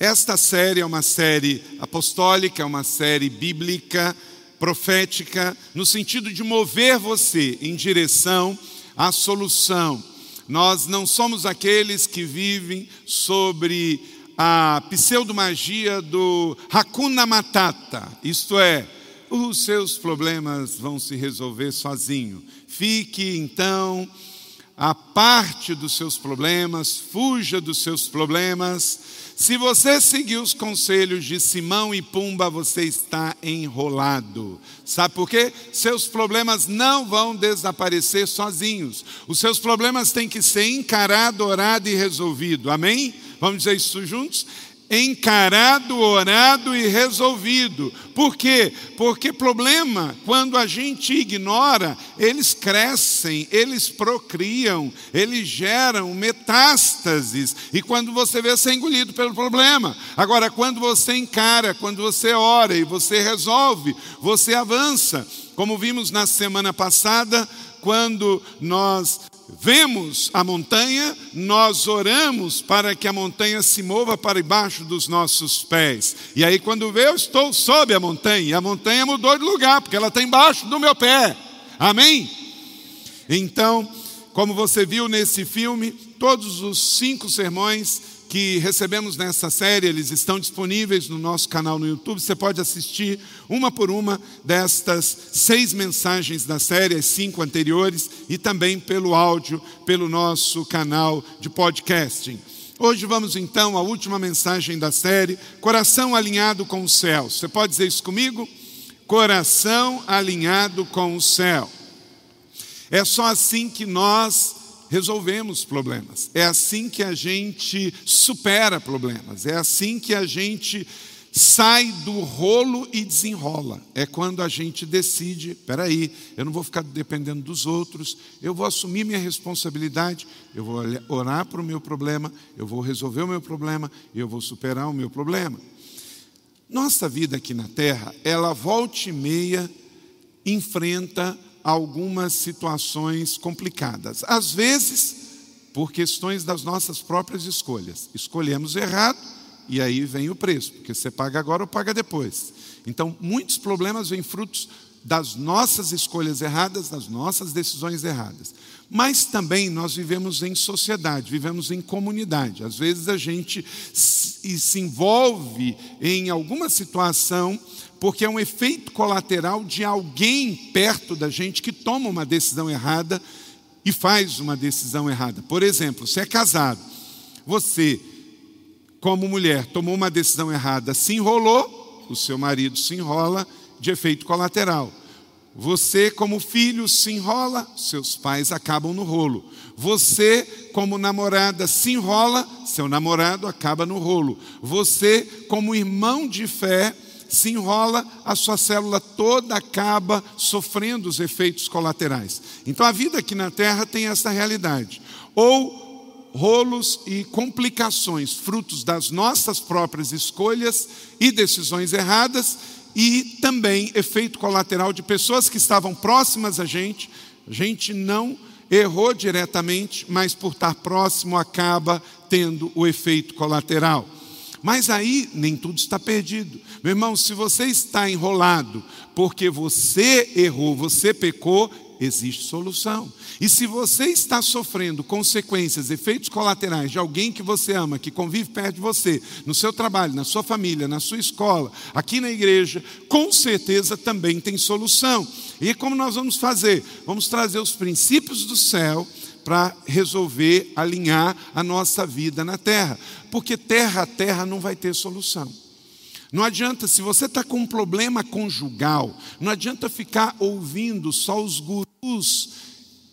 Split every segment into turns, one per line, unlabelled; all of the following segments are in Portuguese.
Esta série é uma série apostólica, é uma série bíblica, profética, no sentido de mover você em direção à solução. Nós não somos aqueles que vivem sobre a pseudomagia do Hakuna Matata, isto é, os seus problemas vão se resolver sozinho. Fique então a parte dos seus problemas, fuja dos seus problemas. Se você seguir os conselhos de Simão e Pumba, você está enrolado. Sabe por quê? Seus problemas não vão desaparecer sozinhos. Os seus problemas têm que ser encarado, orado e resolvido. Amém? Vamos dizer isso juntos? Encarado, orado e resolvido. Por quê? Porque problema, quando a gente ignora, eles crescem, eles procriam, eles geram metástases. E quando você vê, você é engolido pelo problema. Agora, quando você encara, quando você ora e você resolve, você avança. Como vimos na semana passada, quando nós vemos a montanha, nós oramos para que a montanha se mova para debaixo dos nossos pés. E aí, quando vê, eu estou sob a montanha, e a montanha mudou de lugar, porque ela está embaixo do meu pé. Amém? Então, como você viu nesse filme, todos os cinco sermões que recebemos nessa série, eles estão disponíveis no nosso canal no YouTube. Você pode assistir uma por uma destas seis mensagens da série, as cinco anteriores, e também pelo áudio, pelo nosso canal de podcasting. Hoje vamos então à última mensagem da série, Coração Alinhado com o Céu. Você pode dizer isso comigo? Coração alinhado com o céu. É só assim que nós resolvemos problemas. É assim que a gente supera problemas. É assim que a gente sai do rolo e desenrola. É quando a gente decide, peraí, eu não vou ficar dependendo dos outros, eu vou assumir minha responsabilidade, eu vou orar para o meu problema, eu vou resolver o meu problema, eu vou superar o meu problema. Nossa vida aqui na Terra, ela volta e meia enfrenta algumas situações complicadas. Às vezes, por questões das nossas próprias escolhas. Escolhemos errado e aí vem o preço, porque você paga agora ou paga depois. Então, muitos problemas vêm frutos das nossas escolhas erradas, das nossas decisões erradas. Mas também nós vivemos em sociedade, vivemos em comunidade. Às vezes a gente se envolve em alguma situação porque é um efeito colateral de alguém perto da gente que toma uma decisão errada e faz uma decisão errada. Por exemplo, você é casado, você, como mulher, tomou uma decisão errada, se enrolou, o seu marido se enrola de efeito colateral. Você, como filho, se enrola, seus pais acabam no rolo. Você, como namorada, se enrola, seu namorado acaba no rolo. Você, como irmão de fé, se enrola, a sua célula toda acaba sofrendo os efeitos colaterais. Então a vida aqui na Terra tem essa realidade. Ou rolos e complicações, frutos das nossas próprias escolhas e decisões erradas, e também efeito colateral de pessoas que estavam próximas a gente, a gente não errou diretamente, mas por estar próximo acaba tendo o efeito colateral. Mas aí nem tudo está perdido. Meu irmão, se você está enrolado porque você errou, você pecou, existe solução. E se você está sofrendo consequências, efeitos colaterais de alguém que você ama, que convive perto de você, no seu trabalho, na sua família, na sua escola, aqui na igreja, com certeza também tem solução. E como nós vamos fazer? Vamos trazer os princípios do céu para resolver, alinhar a nossa vida na terra. Porque terra a terra não vai ter solução. Não adianta, se você está com um problema conjugal, não adianta ficar ouvindo só os gurus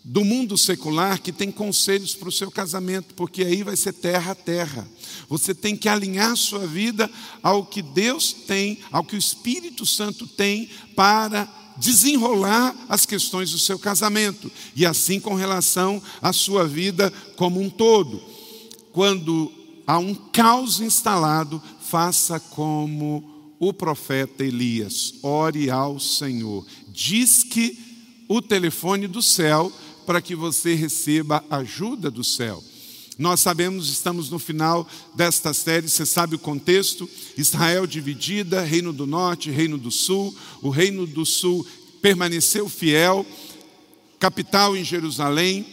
do mundo secular que tem conselhos para o seu casamento, porque aí vai ser terra a terra. Você tem que alinhar sua vida ao que Deus tem, ao que o Espírito Santo tem para desenrolar as questões do seu casamento e assim com relação à sua vida como um todo. Quando há um caos instalado, faça como o profeta Elias, ore ao Senhor. Diz que o telefone do céu para que você receba ajuda do céu. Nós sabemos, estamos no final desta série, você sabe o contexto: Israel dividida, Reino do Norte, Reino do Sul. O Reino do Sul permaneceu fiel, capital em Jerusalém,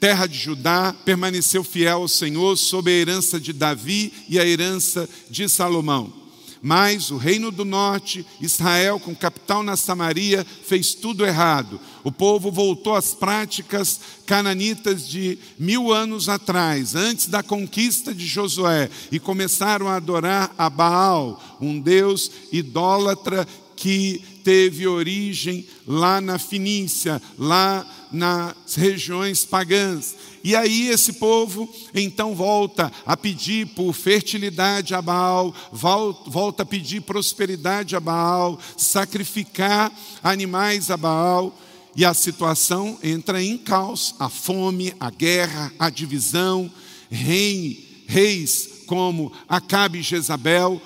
terra de Judá, permaneceu fiel ao Senhor sob a herança de Davi e a herança de Salomão. Mas o reino do norte, Israel, com capital na Samaria, fez tudo errado. O povo voltou às práticas cananitas de mil anos atrás, antes da conquista de Josué, e começaram a adorar a Baal, um deus idólatra que teve origem lá na Fenícia, lá nas regiões pagãs. E aí esse povo então volta a pedir por fertilidade a Baal, volta a pedir prosperidade a Baal, sacrificar animais a Baal. E a situação entra em caos, a fome, a guerra, a divisão, rei, reis como Acabe e Jezabel,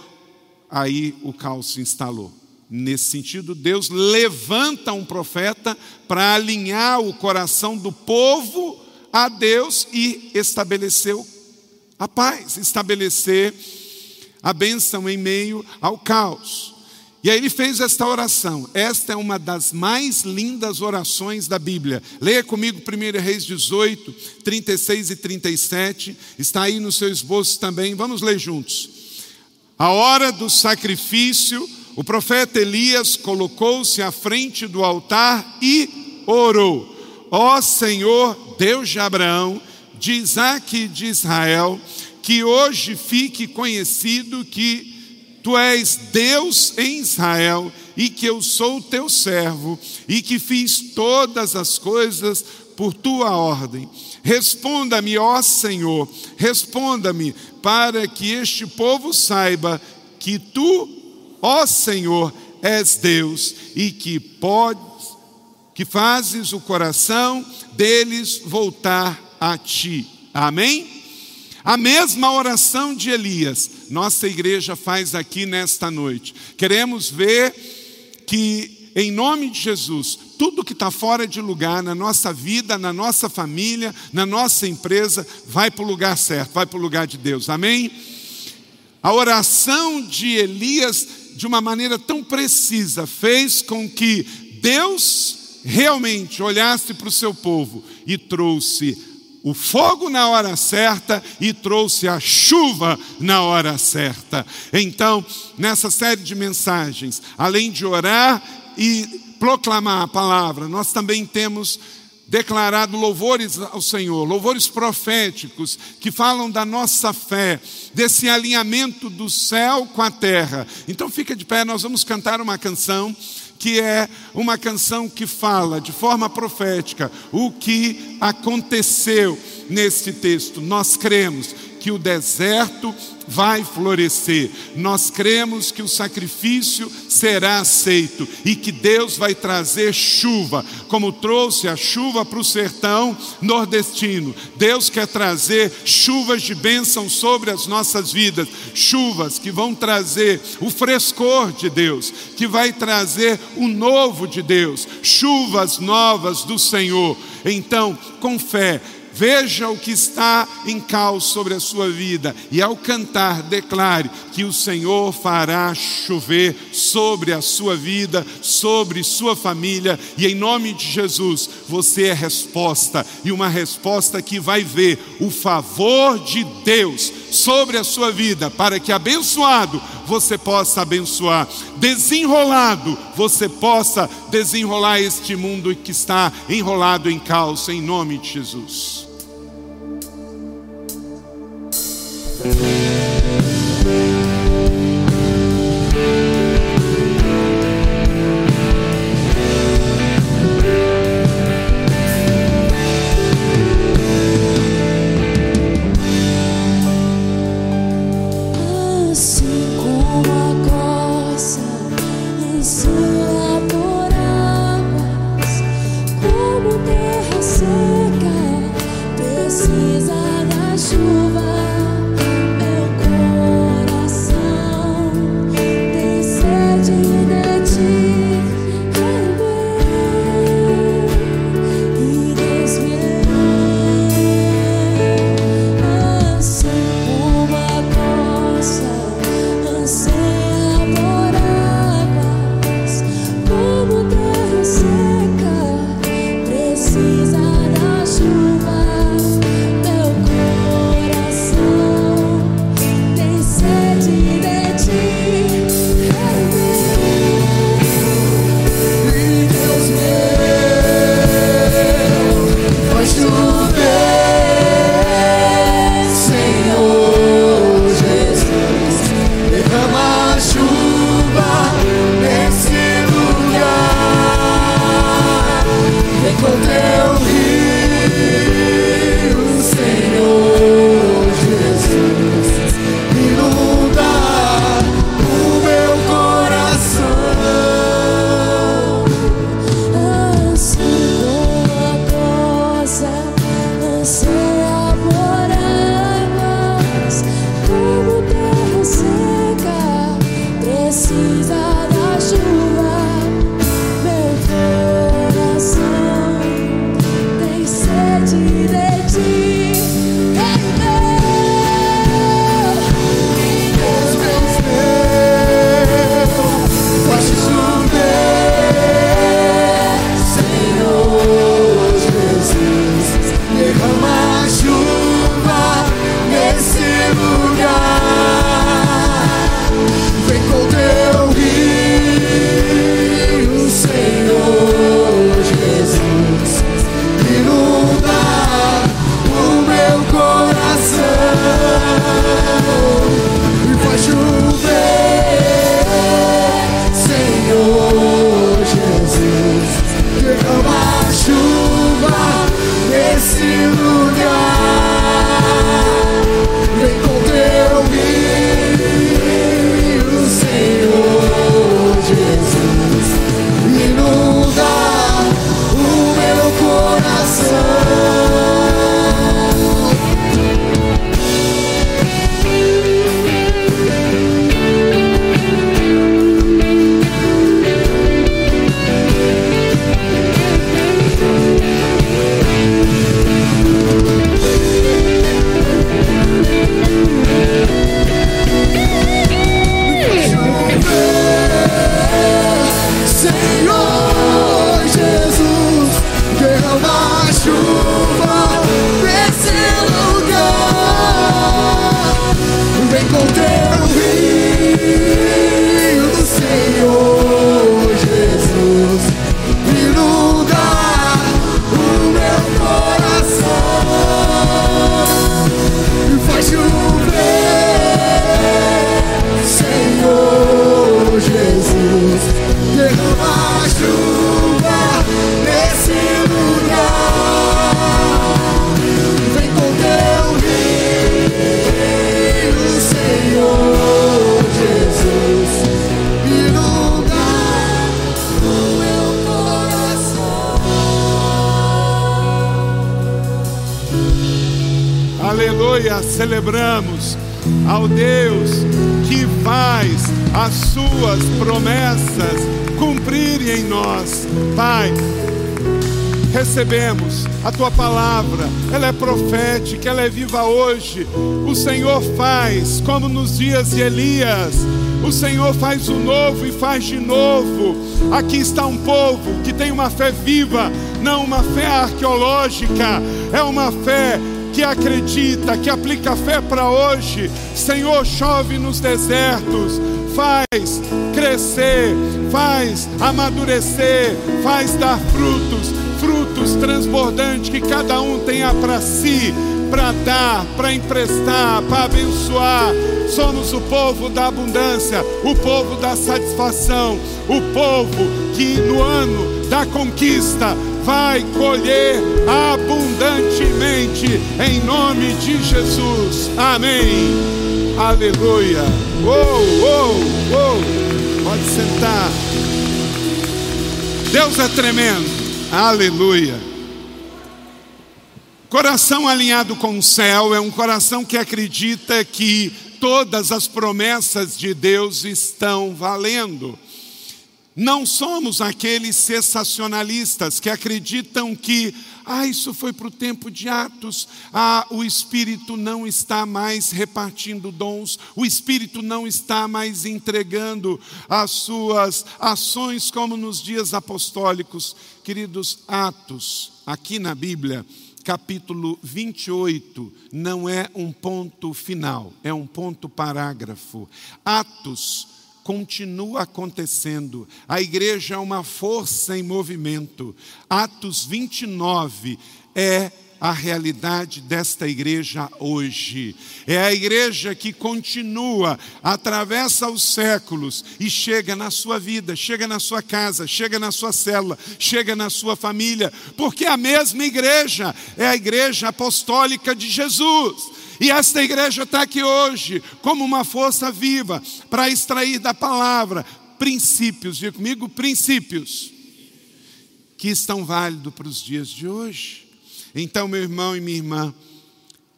aí o caos se instalou. Nesse sentido, Deus levanta um profeta para alinhar o coração do povo a Deus e estabeleceu a paz, estabelecer a bênção em meio ao caos. E aí ele fez esta oração. Esta é uma das mais lindas orações da Bíblia. Leia comigo 1 Reis 18, 36 e 37. Está aí no seu esboço também. Vamos ler juntos. A hora do sacrifício o profeta Elias colocou-se à frente do altar e orou: Ó Senhor, Deus de Abraão, de Isaac e de Israel, que hoje fique conhecido que tu és Deus em Israel e que eu sou teu servo e que fiz todas as coisas por tua ordem. Responda-me, ó Senhor, responda-me, para que este povo saiba que tu Ó Senhor, és Deus e que podes, que fazes o coração deles voltar a ti. Amém? A mesma oração de Elias, nossa igreja faz aqui nesta noite. Queremos ver que, em nome de Jesus, tudo que está fora de lugar na nossa vida, na nossa família, na nossa empresa, vai para o lugar certo, vai para o lugar de Deus. Amém? A oração de Elias de uma maneira tão precisa, fez com que Deus realmente olhasse para o seu povo e trouxe o fogo na hora certa e trouxe a chuva na hora certa. Então, nessa série de mensagens, além de orar e proclamar a palavra, nós também temos declarado louvores ao Senhor, louvores proféticos que falam da nossa fé, desse alinhamento do céu com a terra. Então fica de pé, nós vamos cantar uma canção que é uma canção que fala de forma profética o que aconteceu nesse texto. Nós cremos que o deserto vai florescer. Nós cremos que o sacrifício será aceito e que Deus vai trazer chuva, como trouxe a chuva para o sertão nordestino. Deus quer trazer chuvas de bênção sobre as nossas vidas, chuvas que vão trazer o frescor de Deus, que vai trazer o novo de Deus, chuvas novas do Senhor. Então, com fé, Veja o que está em caos sobre a sua vida e ao cantar, declare que o Senhor fará chover sobre a sua vida, sobre sua família e em nome de Jesus, você é resposta e uma resposta que vai ver o favor de Deus sobre a sua vida, para que abençoado você possa abençoar, desenrolado você possa desenrolar este mundo que está enrolado em caos, em nome de Jesus. Hoje. O Senhor faz como nos dias de Elias. O Senhor faz o novo e faz de novo. Aqui está um povo que tem uma fé viva, não uma fé arqueológica, é uma fé que acredita, que aplica fé para hoje. Senhor, chove nos desertos, faz crescer, faz amadurecer, faz dar frutos, frutos transbordantes que cada um tenha para si, para dar, para emprestar, para abençoar. Somos o povo da abundância, o povo da satisfação, o povo que no ano da conquista vai colher abundantemente, em nome de Jesus. Amém. Aleluia. Uou, uou, uou. Pode sentar. Deus é tremendo. Aleluia. Coração alinhado com o céu é um coração que acredita que todas as promessas de Deus estão valendo. Não somos aqueles sensacionalistas que acreditam que, ah, isso foi para o tempo de Atos, ah, o Espírito não está mais repartindo dons, o Espírito não está mais entregando as suas ações como nos dias apostólicos. Queridos, Atos, aqui na Bíblia, capítulo 28, não é um ponto final, é um ponto parágrafo. Atos continua acontecendo. A igreja é uma força em movimento. Atos 29 é a realidade desta igreja hoje. É a igreja que continua, atravessa os séculos e chega na sua vida, chega na sua casa, chega na sua célula, chega na sua família, porque a mesma igreja é a igreja apostólica de Jesus. E esta igreja está aqui hoje como uma força viva para extrair da palavra princípios, diga comigo, princípios que estão válidos para os dias de hoje. Então, meu irmão e minha irmã,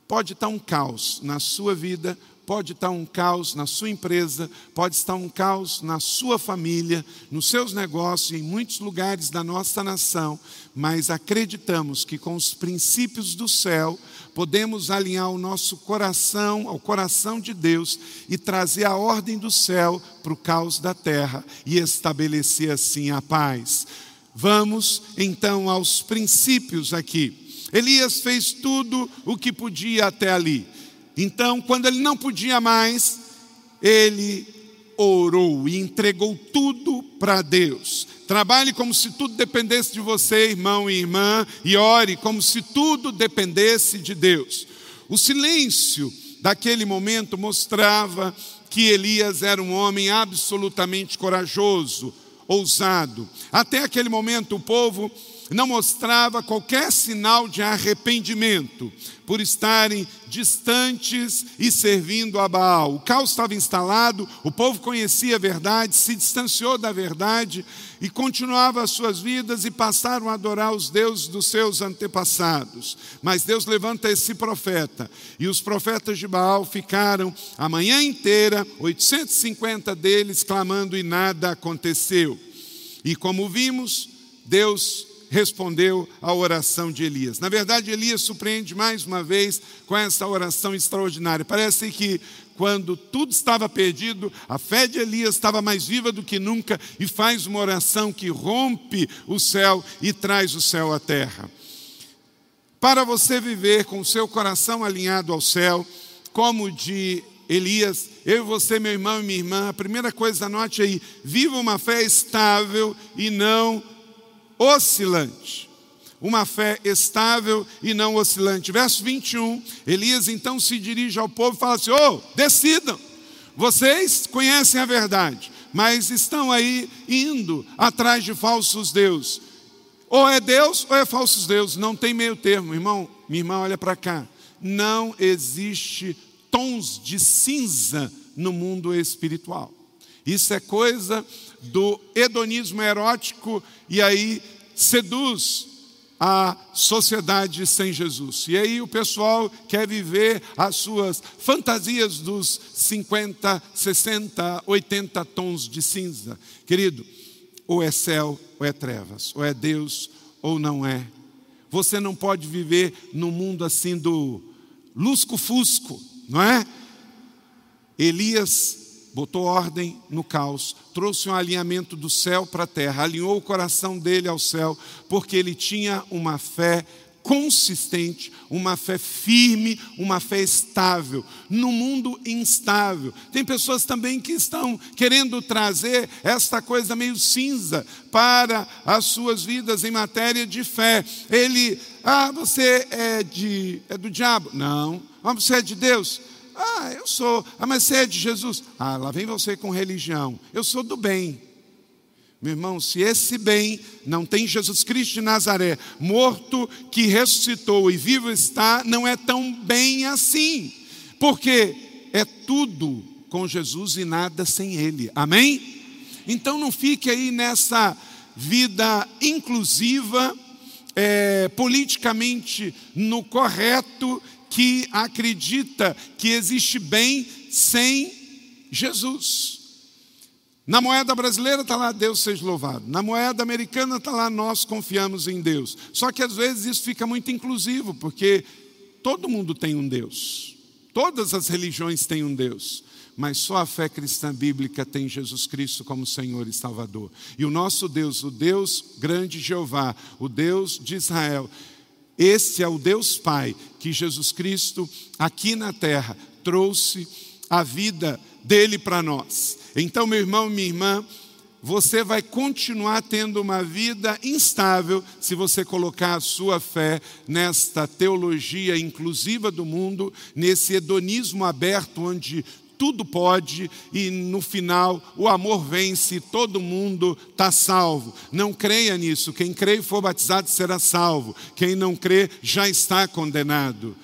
pode estar um caos na sua vida, pode estar um caos na sua empresa, pode estar um caos na sua família, nos seus negócios, em muitos lugares da nossa nação, mas acreditamos que com os princípios do céu podemos alinhar o nosso coração ao coração de Deus e trazer a ordem do céu para o caos da terra e estabelecer assim a paz. Vamos então aos princípios aqui. Elias fez tudo o que podia até ali. Então, quando ele não podia mais, ele orou e entregou tudo para Deus. Trabalhe como se tudo dependesse de você, irmão e irmã, e ore como se tudo dependesse de Deus. O silêncio daquele momento mostrava que Elias era um homem absolutamente corajoso, ousado. Até aquele momento, o povo não mostrava qualquer sinal de arrependimento por estarem distantes e servindo a Baal. O caos estava instalado, o povo conhecia a verdade, se distanciou da verdade e continuava as suas vidas e passaram a adorar os deuses dos seus antepassados. Mas Deus levanta esse profeta e os profetas de Baal ficaram a manhã inteira, 850 deles clamando e nada aconteceu. E como vimos, Deus respondeu à oração de Elias. Na verdade, Elias surpreende mais uma vez com essa oração extraordinária. Parece que quando tudo estava perdido, a fé de Elias estava mais viva do que nunca e faz uma oração que rompe o céu e traz o céu à terra. Para você viver com o seu coração alinhado ao céu, como de Elias, eu e você, meu irmão e minha irmã, a primeira coisa, anote aí: viva uma fé estável e não oscilante. Uma fé estável e não oscilante. Verso 21, Elias então se dirige ao povo e fala assim: oh, decidam, vocês conhecem a verdade, mas estão aí indo atrás de falsos deuses. Ou é Deus ou é falsos deuses, não tem meio termo, irmão. Minha irmã, olha para cá. Não existe tons de cinza no mundo espiritual. Isso é coisa do hedonismo erótico e aí seduz a sociedade sem Jesus. E aí o pessoal quer viver as suas fantasias dos 50, 60, 80 tons de cinza. Querido, ou é céu ou é trevas, ou é Deus ou não é. Você não pode viver num mundo assim do lusco-fusco, não é? Elias botou ordem no caos, trouxe um alinhamento do céu para a terra, alinhou o coração dele ao céu, porque ele tinha uma fé consistente, uma fé firme, uma fé estável, no mundo instável. Tem pessoas também que estão querendo trazer esta coisa meio cinza para as suas vidas em matéria de fé. Ele, ah, você é de é do diabo? Não. Ah, você é de Deus? Ah, eu sou. Ah, mas você é de Jesus? Ah, lá vem você com religião. Eu sou do bem. Meu irmão, se esse bem não tem Jesus Cristo de Nazaré, morto, que ressuscitou e vivo está, não é tão bem assim. Porque é tudo com Jesus e nada sem Ele. Amém? Então não fique aí nessa vida inclusiva, é, politicamente no correto, que acredita que existe bem sem Jesus. Na moeda brasileira está lá, Deus seja louvado. Na moeda americana está lá, nós confiamos em Deus. Só que às vezes isso fica muito inclusivo, porque todo mundo tem um Deus. Todas as religiões têm um Deus. Mas só a fé cristã bíblica tem Jesus Cristo como Senhor e Salvador. E o nosso Deus, o Deus grande Jeová, o Deus de Israel, esse é o Deus Pai que Jesus Cristo, aqui na terra, trouxe a vida dele para nós. Então, meu irmão, minha irmã, você vai continuar tendo uma vida instável se você colocar a sua fé nesta teologia inclusiva do mundo, nesse hedonismo aberto onde tudo pode e no final o amor vence, todo mundo está salvo. Não creia nisso. Quem crê e for batizado será salvo. Quem não crê já está condenado.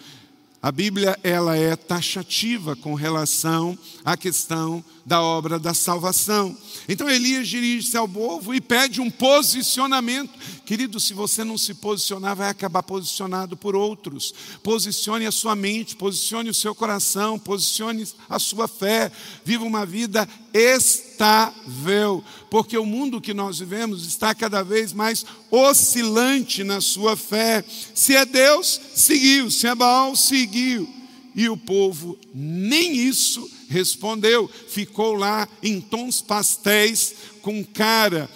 A Bíblia ela é taxativa com relação à questão da obra da salvação. Então Elias dirige-se ao povo e pede um posicionamento. Querido, se você não se posicionar, vai acabar posicionado por outros. Posicione a sua mente, posicione o seu coração, posicione a sua fé. Viva uma vida estável, porque o mundo que nós vivemos está cada vez mais oscilante na sua fé. Se é Deus, seguiu, se é Baal, seguiu. E o povo nem isso respondeu, ficou lá em tons pastéis, com cara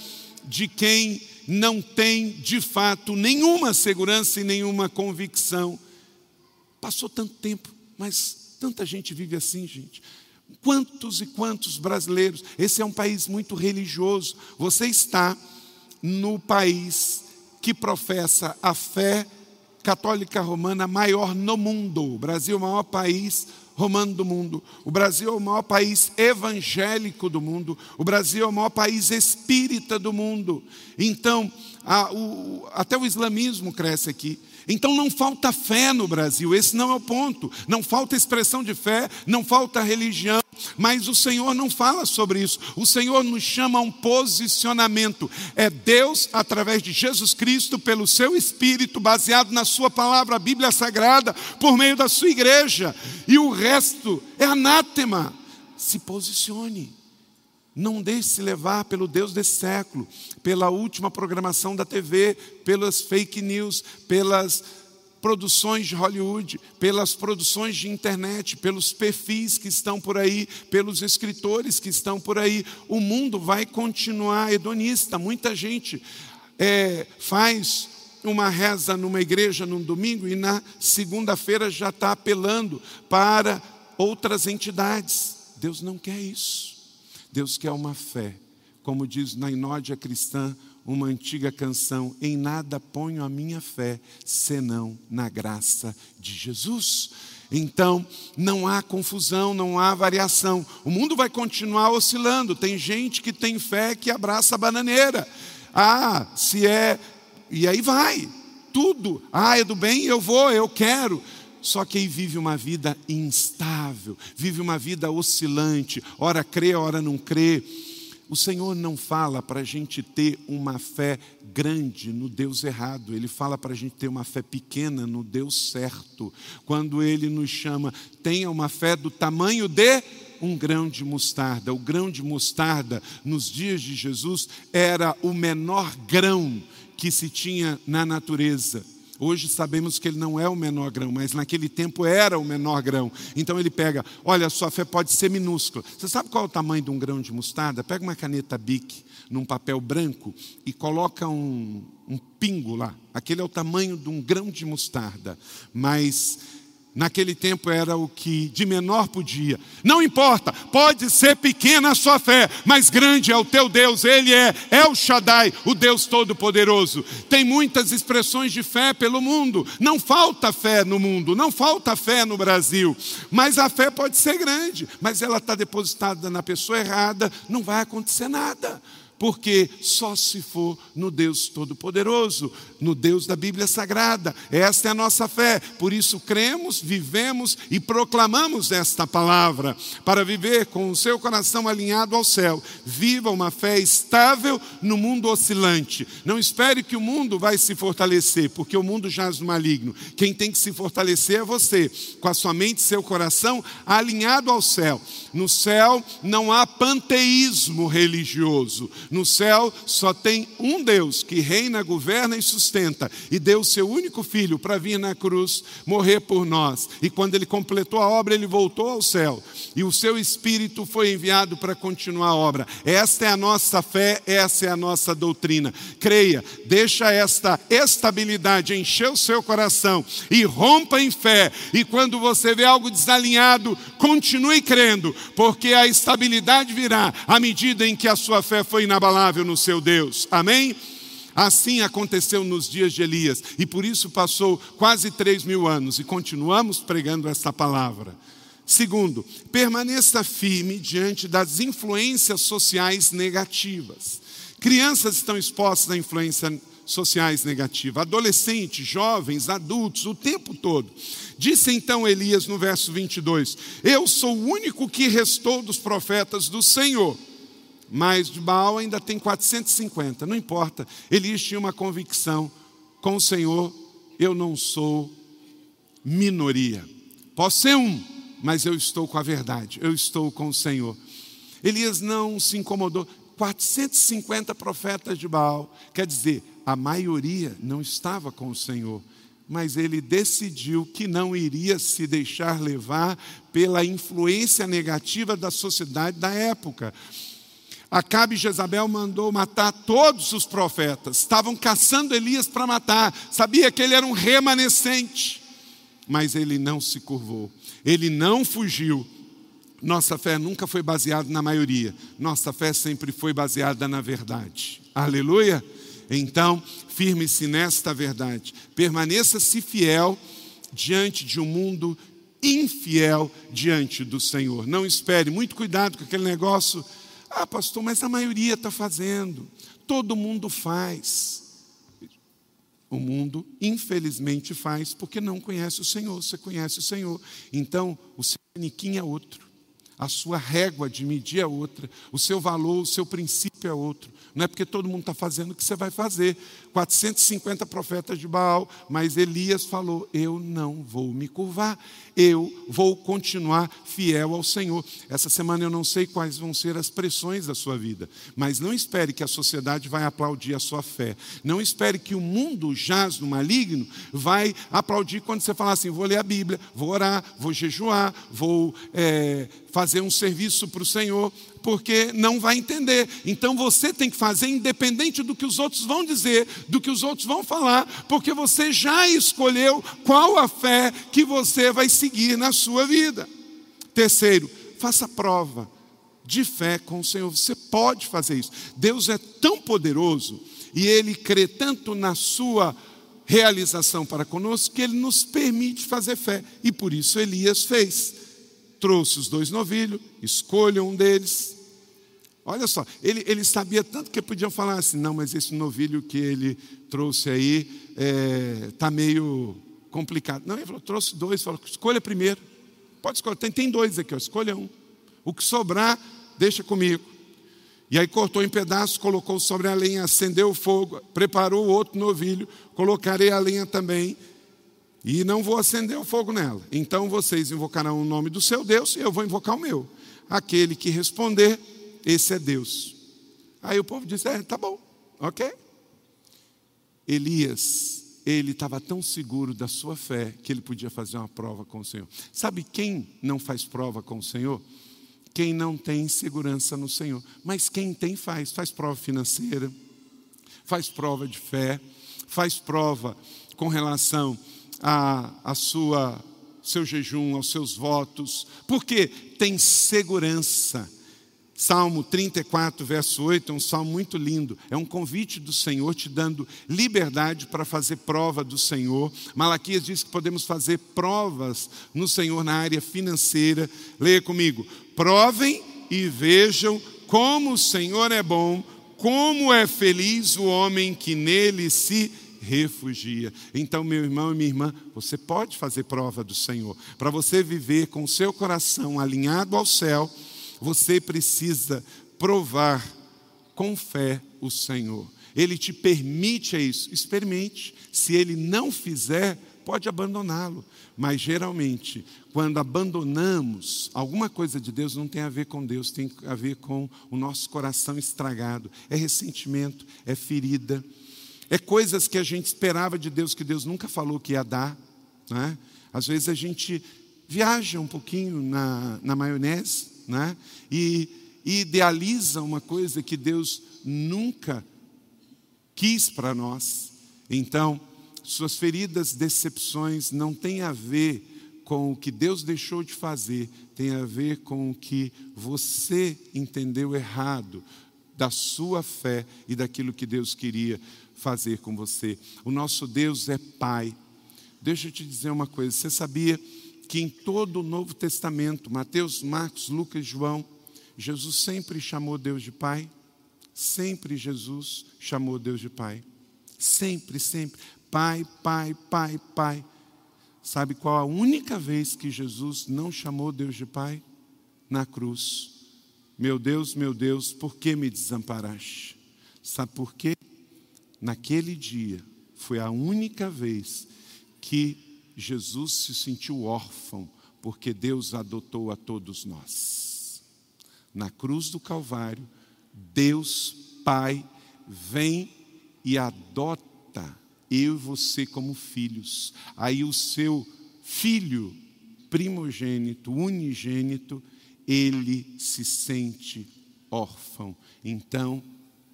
de quem não tem de fato nenhuma segurança e nenhuma convicção. Passou tanto tempo, mas tanta gente vive assim, gente. Quantos e quantos brasileiros? Esse é um país muito religioso. Você está no país que professa a fé católica romana maior no mundo. O Brasil é o maior país romano do mundo. O Brasil é o maior país evangélico do mundo. O Brasil é o maior país espírita do mundo. Então, a, o, até o islamismo cresce aqui. Então não falta fé no Brasil, esse não é o ponto. Não falta expressão de fé, não falta religião, mas o Senhor não fala sobre isso. O Senhor nos chama a um posicionamento. É Deus, através de Jesus Cristo, pelo seu Espírito, baseado na Sua palavra, a Bíblia Sagrada, por meio da Sua igreja. E o resto é anátema. Se posicione. Não deixe se levar pelo Deus desse século, pela última programação da TV, pelas fake news, pelas produções de Hollywood, pelas produções de internet, pelos perfis que estão por aí, pelos escritores que estão por aí. O mundo vai continuar hedonista. Muita gente é, faz uma reza numa igreja num domingo e na segunda-feira já está apelando para outras entidades. Deus não quer isso. Deus quer uma fé, como diz na Inódia Cristã, uma antiga canção: Em nada ponho a minha fé, senão na graça de Jesus. Então, não há confusão, não há variação. O mundo vai continuar oscilando. Tem gente que tem fé que abraça a bananeira. Ah, se é. E aí vai. Tudo. Ah, é do bem, eu vou, eu quero. Só que aí vive uma vida instável, vive uma vida oscilante, ora crê, ora não crê o Senhor não fala para a gente ter uma fé grande no Deus errado, Ele fala para a gente ter uma fé pequena no Deus certo. Quando Ele nos chama, tenha uma fé do tamanho de um grão de mostarda. O grão de mostarda, nos dias de Jesus, era o menor grão que se tinha na natureza. Hoje sabemos que ele não é o menor grão, mas naquele tempo era o menor grão. Então ele pega, olha, sua fé pode ser minúscula. Você sabe qual é o tamanho de um grão de mostarda? Pega uma caneta Bic num papel branco e coloca um, um pingo lá. Aquele é o tamanho de um grão de mostarda. Mas Naquele tempo era o que de menor podia. Não importa, pode ser pequena a sua fé, mas grande é o teu Deus, ele é El Shaddai, o Deus Todo-Poderoso. Tem muitas expressões de fé pelo mundo, não falta fé no mundo, não falta fé no Brasil, mas a fé pode ser grande, mas ela está depositada na pessoa errada, não vai acontecer nada porque só se for no Deus Todo-Poderoso, no Deus da Bíblia Sagrada. Esta é a nossa fé. Por isso cremos, vivemos e proclamamos esta palavra. Para viver com o seu coração alinhado ao céu, viva uma fé estável no mundo oscilante. Não espere que o mundo vai se fortalecer, porque o mundo jaz no maligno. Quem tem que se fortalecer é você, com a sua mente e seu coração alinhado ao céu. No céu não há panteísmo religioso. No céu só tem um Deus que reina, governa e sustenta, e deu o seu único filho para vir na cruz morrer por nós. E quando ele completou a obra, ele voltou ao céu, e o seu espírito foi enviado para continuar a obra. Esta é a nossa fé, essa é a nossa doutrina. Creia, deixa esta estabilidade encher o seu coração e rompa em fé. E quando você vê algo desalinhado, continue crendo, porque a estabilidade virá à medida em que a sua fé foi inabalável inabalável no seu Deus. Amém? Assim aconteceu nos dias de Elias, e por isso passou quase três mil anos, e continuamos pregando essa palavra. Segundo, permaneça firme diante das influências sociais negativas. Crianças estão expostas a influências sociais negativas, adolescentes, jovens, adultos, o tempo todo. Disse então Elias no verso 22: Eu sou o único que restou dos profetas do Senhor mas Baal ainda tem 450, não importa. Elias tinha uma convicção: com o Senhor eu não sou minoria. Posso ser um, mas eu estou com a verdade, eu estou com o Senhor. Elias não se incomodou. 450 profetas de Baal, quer dizer, a maioria não estava com o Senhor, mas ele decidiu que não iria se deixar levar pela influência negativa da sociedade da época. Acabe e Jezabel mandou matar todos os profetas. Estavam caçando Elias para matar. Sabia que ele era um remanescente. Mas ele não se curvou. Ele não fugiu. Nossa fé nunca foi baseada na maioria. Nossa fé sempre foi baseada na verdade. Aleluia? Então, firme-se nesta verdade. Permaneça-se fiel diante de um mundo infiel diante do Senhor. Não espere, muito cuidado com aquele negócio ah, pastor, mas a maioria está fazendo. Todo mundo faz. O mundo, infelizmente, faz porque não conhece o Senhor. Você conhece o Senhor. Então, o seu aniquim é outro. A sua régua de medir é outra. O seu valor, o seu princípio é outro. Não é porque todo mundo está fazendo que você vai fazer. 450 profetas de Baal, mas Elias falou: Eu não vou me curvar, eu vou continuar fiel ao Senhor. Essa semana eu não sei quais vão ser as pressões da sua vida, mas não espere que a sociedade vai aplaudir a sua fé. Não espere que o mundo jaz no maligno vai aplaudir quando você falar assim: vou ler a Bíblia, vou orar, vou jejuar, vou é, fazer um serviço para o Senhor porque não vai entender. Então você tem que fazer independente do que os outros vão dizer, do que os outros vão falar, porque você já escolheu qual a fé que você vai seguir na sua vida. Terceiro, faça prova de fé com o Senhor. Você pode fazer isso. Deus é tão poderoso e ele crê tanto na sua realização para conosco que ele nos permite fazer fé. E por isso Elias fez trouxe os dois novilhos, escolha um deles. Olha só, ele, ele sabia tanto que podiam falar assim: não, mas esse novilho que ele trouxe aí está é, meio complicado. Não, ele falou: trouxe dois, falou: escolha primeiro. Pode escolher, tem, tem dois aqui, ó, escolha um. O que sobrar, deixa comigo. E aí cortou em pedaços, colocou sobre a lenha, acendeu o fogo, preparou outro novilho, colocarei a lenha também, e não vou acender o fogo nela. Então vocês invocarão o nome do seu Deus e eu vou invocar o meu. Aquele que responder, esse é Deus. Aí o povo disse: É, tá bom, ok. Elias, ele estava tão seguro da sua fé que ele podia fazer uma prova com o Senhor. Sabe quem não faz prova com o Senhor? Quem não tem segurança no Senhor. Mas quem tem, faz. Faz prova financeira, faz prova de fé, faz prova com relação a, a sua seu jejum, aos seus votos, porque tem segurança. Salmo 34, verso 8, é um salmo muito lindo. É um convite do Senhor te dando liberdade para fazer prova do Senhor. Malaquias diz que podemos fazer provas no Senhor na área financeira. Leia comigo. Provem e vejam como o Senhor é bom, como é feliz o homem que nele se refugia. Então, meu irmão e minha irmã, você pode fazer prova do Senhor. Para você viver com o seu coração alinhado ao céu, você precisa provar com fé o Senhor. Ele te permite isso. Experimente. Se ele não fizer, pode abandoná-lo. Mas geralmente, quando abandonamos, alguma coisa de Deus não tem a ver com Deus, tem a ver com o nosso coração estragado. É ressentimento, é ferida, é coisas que a gente esperava de Deus que Deus nunca falou que ia dar. Né? Às vezes a gente viaja um pouquinho na, na maionese né? e, e idealiza uma coisa que Deus nunca quis para nós. Então, suas feridas, decepções não têm a ver com o que Deus deixou de fazer, tem a ver com o que você entendeu errado da sua fé e daquilo que Deus queria fazer com você. O nosso Deus é Pai. Deixa eu te dizer uma coisa: você sabia que em todo o Novo Testamento, Mateus, Marcos, Lucas, João, Jesus sempre chamou Deus de Pai? Sempre Jesus chamou Deus de Pai. Sempre, sempre. Pai, Pai, Pai, Pai. Sabe qual a única vez que Jesus não chamou Deus de Pai? Na cruz. Meu Deus, meu Deus, por que me desamparaste? Sabe por quê? naquele dia, foi a única vez que Jesus se sentiu órfão, porque Deus adotou a todos nós. Na cruz do Calvário, Deus Pai vem e adota eu e você como filhos. Aí o seu filho primogênito, unigênito, ele se sente órfão. Então,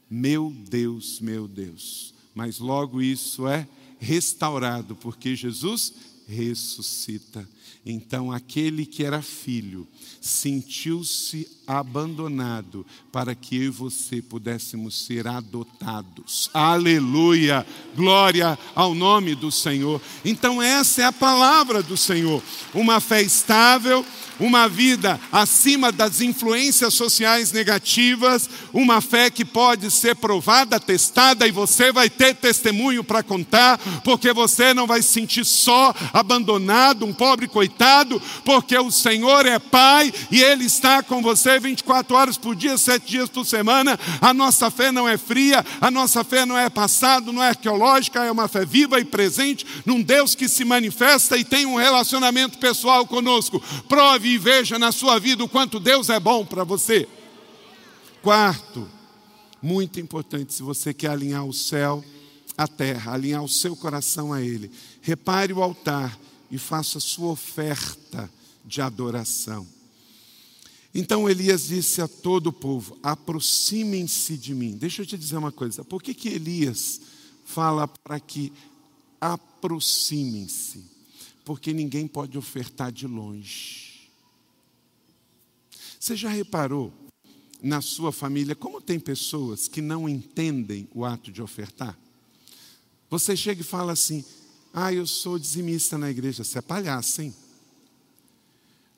meu Deus, meu Deus. Mas logo isso é restaurado, porque Jesus ressuscita. Então, aquele que era filho sentiu-se abandonado para que eu e você pudéssemos ser adotados. Aleluia! Glória ao nome do Senhor. Então, essa é a palavra do Senhor. Uma fé estável uma vida acima das influências sociais negativas, uma fé que pode ser provada, testada, e você vai ter testemunho para contar, porque você não vai se sentir só, abandonado, um pobre coitado, porque o Senhor é Pai e Ele está com você 24 horas por dia, sete dias por semana. A nossa fé não é fria, a nossa fé não é passado, não é arqueológica, é uma fé viva e presente num Deus que se manifesta e tem um relacionamento pessoal conosco. Prove e veja na sua vida o quanto Deus é bom para você. Quarto, muito importante, se você quer alinhar o céu à terra, alinhar o seu coração a Ele, repare o altar e faça a sua oferta de adoração. Então Elias disse a todo o povo: aproximem-se de mim. Deixa eu te dizer uma coisa: por que, que Elias fala para que aproximem-se? Porque ninguém pode ofertar de longe. Você já reparou na sua família como tem pessoas que não entendem o ato de ofertar? Você chega e fala assim: Ah, eu sou dizimista na igreja. Você é palhaço, hein?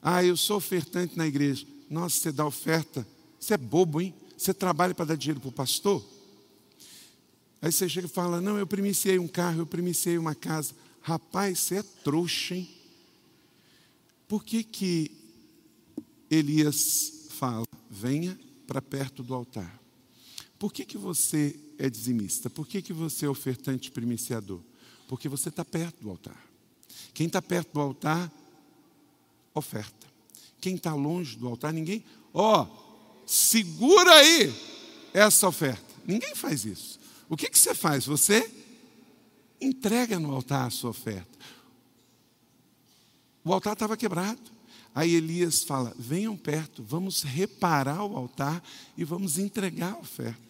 Ah, eu sou ofertante na igreja. Nossa, você dá oferta. Você é bobo, hein? Você trabalha para dar dinheiro para o pastor? Aí você chega e fala: Não, eu primiciei um carro, eu primiciei uma casa. Rapaz, você é trouxa, hein? Por que, que Elias fala: venha para perto do altar. Por que, que você é dizimista? Por que, que você é ofertante primiciador? Porque você está perto do altar. Quem está perto do altar, oferta. Quem está longe do altar, ninguém. Ó, oh, segura aí essa oferta. Ninguém faz isso. O que, que você faz? Você entrega no altar a sua oferta. O altar estava quebrado. Aí Elias fala: venham perto, vamos reparar o altar e vamos entregar a oferta.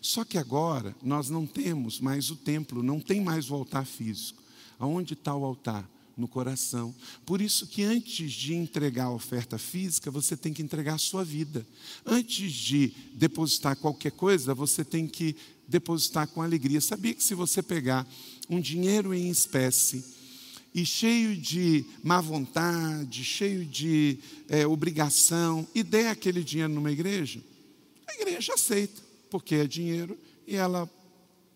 Só que agora nós não temos mais o templo, não tem mais o altar físico. Aonde está o altar? No coração. Por isso que antes de entregar a oferta física, você tem que entregar a sua vida. Antes de depositar qualquer coisa, você tem que depositar com alegria. Sabia que se você pegar um dinheiro em espécie e cheio de má vontade, cheio de é, obrigação, e der aquele dinheiro numa igreja, a igreja aceita porque é dinheiro, e ela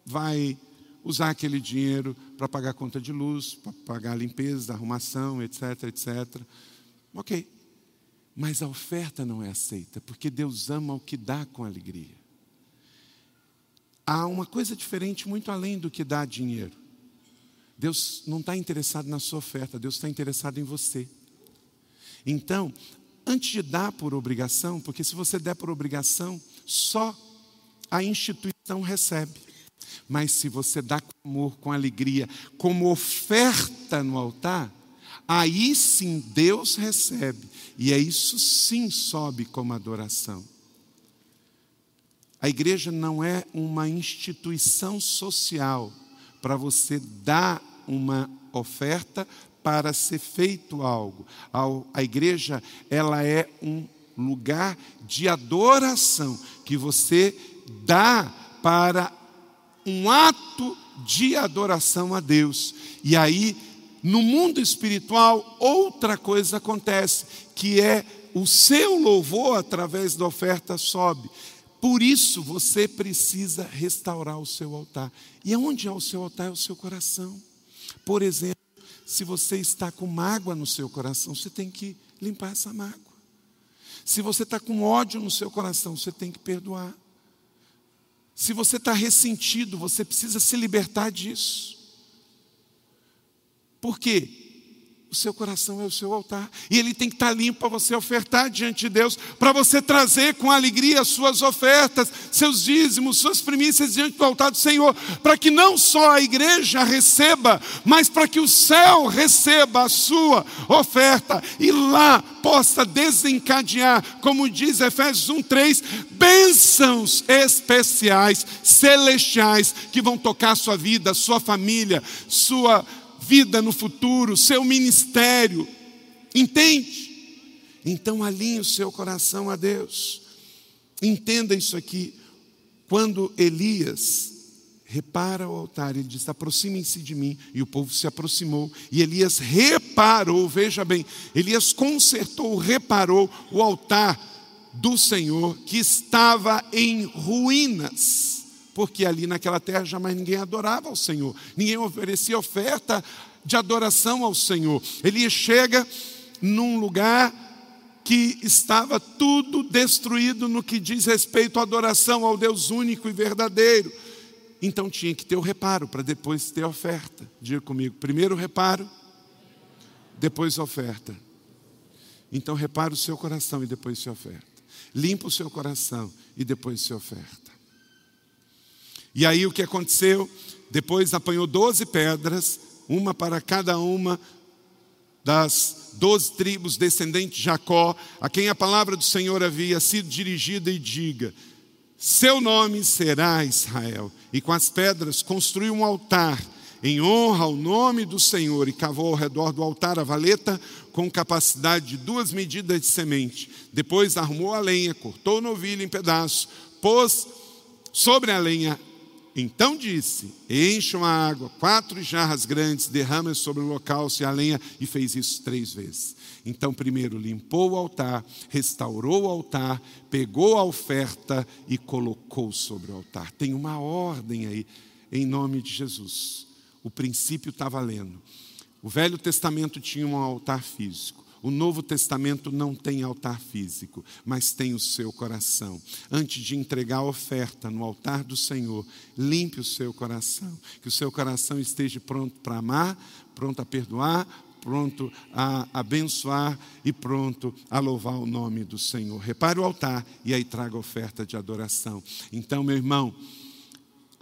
vai usar aquele dinheiro para pagar a conta de luz, para pagar a limpeza, arrumação, etc, etc. Ok. Mas a oferta não é aceita, porque Deus ama o que dá com alegria. Há uma coisa diferente muito além do que dar dinheiro. Deus não está interessado na sua oferta, Deus está interessado em você. Então, antes de dar por obrigação, porque se você der por obrigação, só a instituição recebe. Mas se você dá com amor, com alegria, como oferta no altar, aí sim Deus recebe. E é isso sim sobe como adoração. A igreja não é uma instituição social para você dar uma oferta para ser feito algo. A igreja, ela é um lugar de adoração que você dá para um ato de adoração a Deus. E aí, no mundo espiritual, outra coisa acontece, que é o seu louvor através da oferta sobe. Por isso você precisa restaurar o seu altar. E onde é o seu altar? É o seu coração. Por exemplo, se você está com mágoa no seu coração, você tem que limpar essa mágoa. Se você está com ódio no seu coração, você tem que perdoar. Se você está ressentido, você precisa se libertar disso. Por quê? O seu coração é o seu altar. E ele tem que estar limpo para você ofertar diante de Deus, para você trazer com alegria as suas ofertas, seus dízimos, suas primícias diante do altar do Senhor, para que não só a igreja receba, mas para que o céu receba a sua oferta e lá possa desencadear, como diz Efésios 1:3, bênçãos especiais, celestiais que vão tocar sua vida, sua família, sua vida no futuro, seu ministério. Entende? Então alinhe o seu coração a Deus. Entenda isso aqui. Quando Elias repara o altar, ele diz: aproximem-se de mim. E o povo se aproximou. E Elias reparou, veja bem, Elias consertou, reparou o altar do Senhor que estava em ruínas porque ali naquela terra jamais ninguém adorava ao Senhor, ninguém oferecia oferta de adoração ao Senhor. Ele chega num lugar que estava tudo destruído no que diz respeito à adoração ao Deus único e verdadeiro. Então tinha que ter o reparo para depois ter a oferta. Diga comigo: primeiro o reparo, depois a oferta. Então repara o seu coração e depois se oferta. Limpa o seu coração e depois se oferta. E aí o que aconteceu? Depois apanhou doze pedras, uma para cada uma das doze tribos descendentes de Jacó, a quem a palavra do Senhor havia sido dirigida, e diga: Seu nome será Israel. E com as pedras construiu um altar em honra ao nome do Senhor e cavou ao redor do altar a valeta com capacidade de duas medidas de semente. Depois arrumou a lenha, cortou o novilho em pedaços, pôs sobre a lenha então disse: Encham a água, quatro jarras grandes, derramem sobre o local e a lenha, e fez isso três vezes. Então, primeiro limpou o altar, restaurou o altar, pegou a oferta e colocou sobre o altar. Tem uma ordem aí, em nome de Jesus. O princípio está valendo. O Velho Testamento tinha um altar físico. O Novo Testamento não tem altar físico, mas tem o seu coração. Antes de entregar a oferta no altar do Senhor, limpe o seu coração, que o seu coração esteja pronto para amar, pronto a perdoar, pronto a abençoar e pronto a louvar o nome do Senhor. Repare o altar e aí traga a oferta de adoração. Então, meu irmão,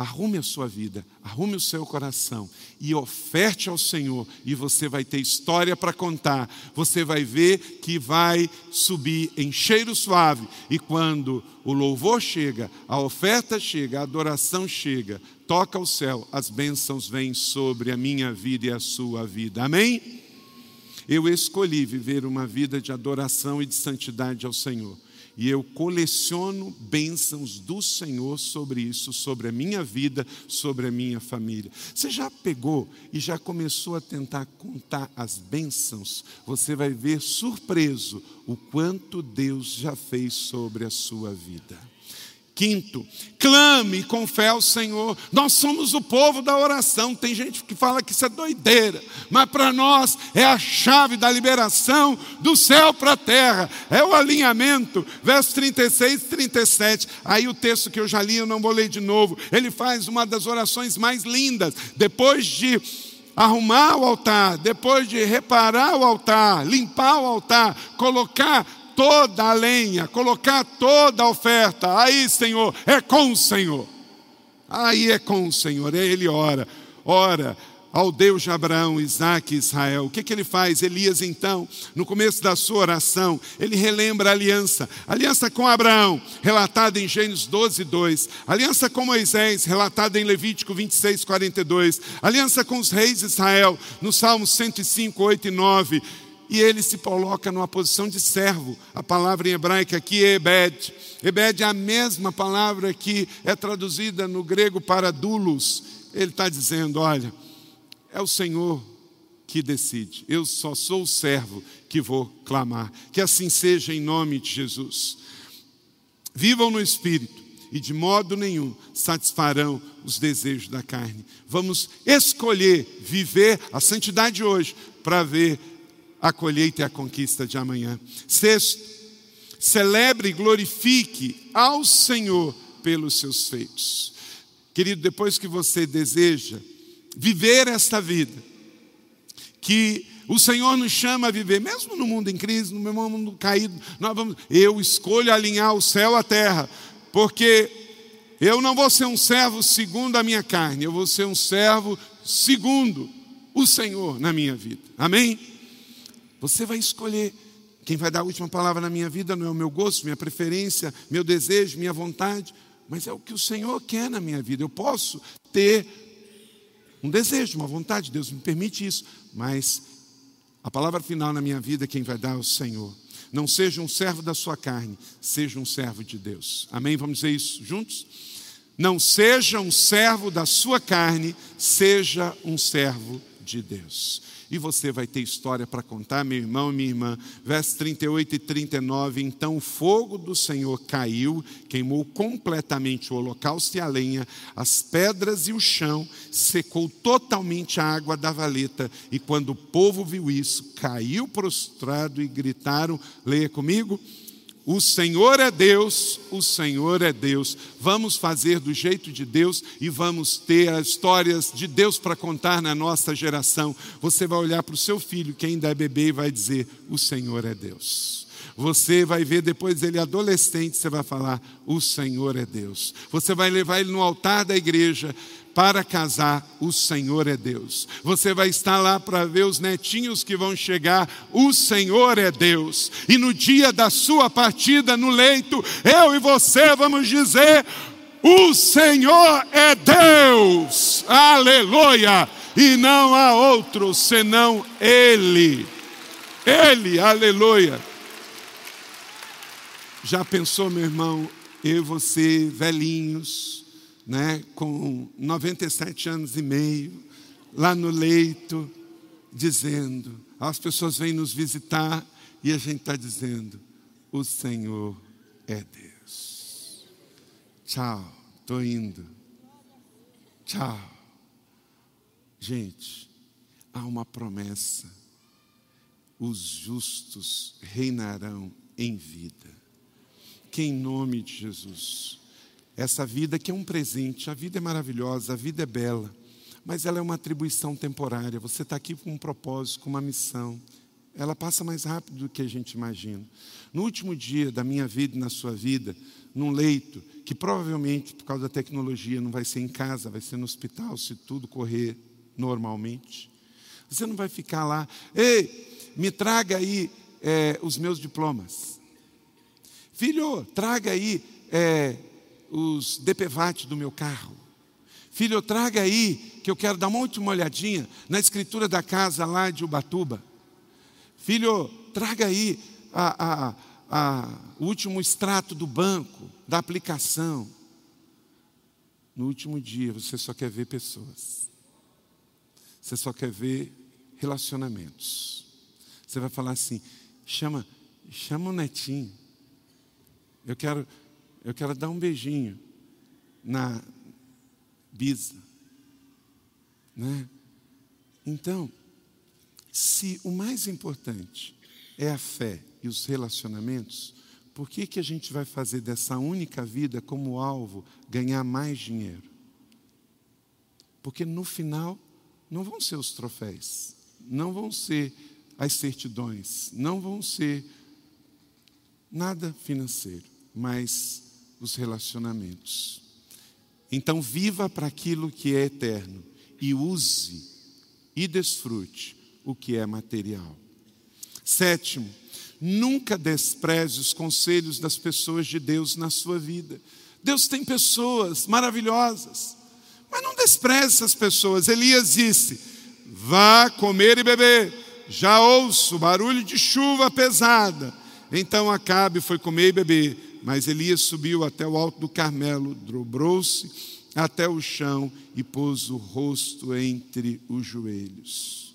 arrume a sua vida, arrume o seu coração e oferte ao Senhor, e você vai ter história para contar. Você vai ver que vai subir em cheiro suave, e quando o louvor chega, a oferta chega, a adoração chega, toca o céu, as bênçãos vêm sobre a minha vida e a sua vida. Amém? Eu escolhi viver uma vida de adoração e de santidade ao Senhor. E eu coleciono bênçãos do Senhor sobre isso, sobre a minha vida, sobre a minha família. Você já pegou e já começou a tentar contar as bênçãos? Você vai ver surpreso o quanto Deus já fez sobre a sua vida. Quinto, clame com fé ao Senhor. Nós somos o povo da oração. Tem gente que fala que isso é doideira, mas para nós é a chave da liberação do céu para a terra. É o alinhamento. Verso 36 e 37. Aí o texto que eu já li, eu não vou ler de novo. Ele faz uma das orações mais lindas. Depois de arrumar o altar, depois de reparar o altar, limpar o altar, colocar toda a lenha, colocar toda a oferta. Aí, Senhor, é com o Senhor. Aí é com o Senhor. Ele ora, ora ao Deus de Abraão, Isaac e Israel. O que, que ele faz? Elias, então, no começo da sua oração, ele relembra a aliança. Aliança com Abraão, relatada em Gênesis 12, 2. Aliança com Moisés, relatada em Levítico 26, 42. Aliança com os reis de Israel, no Salmo 105, 8 e 9 e ele se coloca numa posição de servo. A palavra em hebraico aqui é Ebed. Ebed é a mesma palavra que é traduzida no grego para dulos. Ele está dizendo: olha, é o Senhor que decide, eu só sou o servo que vou clamar. Que assim seja em nome de Jesus. Vivam no Espírito e de modo nenhum satisfarão os desejos da carne. Vamos escolher viver a santidade hoje para ver a colheita e a conquista de amanhã. Sexto, celebre e glorifique ao Senhor pelos seus feitos. Querido, depois que você deseja viver esta vida, que o Senhor nos chama a viver, mesmo no mundo em crise, no meu mundo caído, nós vamos, eu escolho alinhar o céu à terra, porque eu não vou ser um servo segundo a minha carne, eu vou ser um servo segundo o Senhor na minha vida. Amém? Você vai escolher. Quem vai dar a última palavra na minha vida não é o meu gosto, minha preferência, meu desejo, minha vontade, mas é o que o Senhor quer na minha vida. Eu posso ter um desejo, uma vontade, Deus me permite isso, mas a palavra final na minha vida quem vai dar é o Senhor. Não seja um servo da sua carne, seja um servo de Deus. Amém? Vamos dizer isso juntos? Não seja um servo da sua carne, seja um servo de Deus e você vai ter história para contar, meu irmão e minha irmã. Versos 38 e 39. Então o fogo do Senhor caiu, queimou completamente o holocausto e a lenha, as pedras e o chão, secou totalmente a água da valeta. E quando o povo viu isso, caiu prostrado e gritaram: leia comigo o Senhor é Deus, o Senhor é Deus. Vamos fazer do jeito de Deus e vamos ter as histórias de Deus para contar na nossa geração. Você vai olhar para o seu filho, que ainda é bebê, e vai dizer: O Senhor é Deus. Você vai ver depois ele adolescente, você vai falar: O Senhor é Deus. Você vai levar ele no altar da igreja para casar, o Senhor é Deus. Você vai estar lá para ver os netinhos que vão chegar, o Senhor é Deus. E no dia da sua partida no leito, eu e você vamos dizer: o Senhor é Deus, aleluia, e não há outro senão Ele. Ele, aleluia. Já pensou, meu irmão, eu e você, velhinhos, né, com 97 anos e meio, lá no leito, dizendo: as pessoas vêm nos visitar e a gente está dizendo: o Senhor é Deus. Tchau, estou indo. Tchau. Gente, há uma promessa. os justos reinarão em vida. Que em nome de Jesus, essa vida que é um presente, a vida é maravilhosa, a vida é bela, mas ela é uma atribuição temporária. Você está aqui com um propósito, com uma missão. Ela passa mais rápido do que a gente imagina. No último dia da minha vida e na sua vida, num leito, que provavelmente, por causa da tecnologia, não vai ser em casa, vai ser no hospital, se tudo correr normalmente. Você não vai ficar lá, ei, me traga aí é, os meus diplomas. Filho, traga aí é, os DPVAT do meu carro. Filho, traga aí, que eu quero dar uma última olhadinha na escritura da casa lá de Ubatuba. Filho, traga aí a, a, a, o último extrato do banco, da aplicação. No último dia, você só quer ver pessoas. Você só quer ver relacionamentos. Você vai falar assim: chama, chama o netinho. Eu quero, eu quero dar um beijinho na bisa. Né? Então, se o mais importante é a fé e os relacionamentos, por que, que a gente vai fazer dessa única vida como alvo ganhar mais dinheiro? Porque no final não vão ser os troféus, não vão ser as certidões, não vão ser nada financeiro, mas os relacionamentos. Então, viva para aquilo que é eterno e use e desfrute o que é material. Sétimo, nunca despreze os conselhos das pessoas de Deus na sua vida. Deus tem pessoas maravilhosas, mas não despreze essas pessoas. Elias disse: Vá comer e beber, já ouço barulho de chuva pesada. Então Acabe foi comer e beber, mas Elias subiu até o alto do Carmelo, dobrou-se até o chão e pôs o rosto entre os joelhos.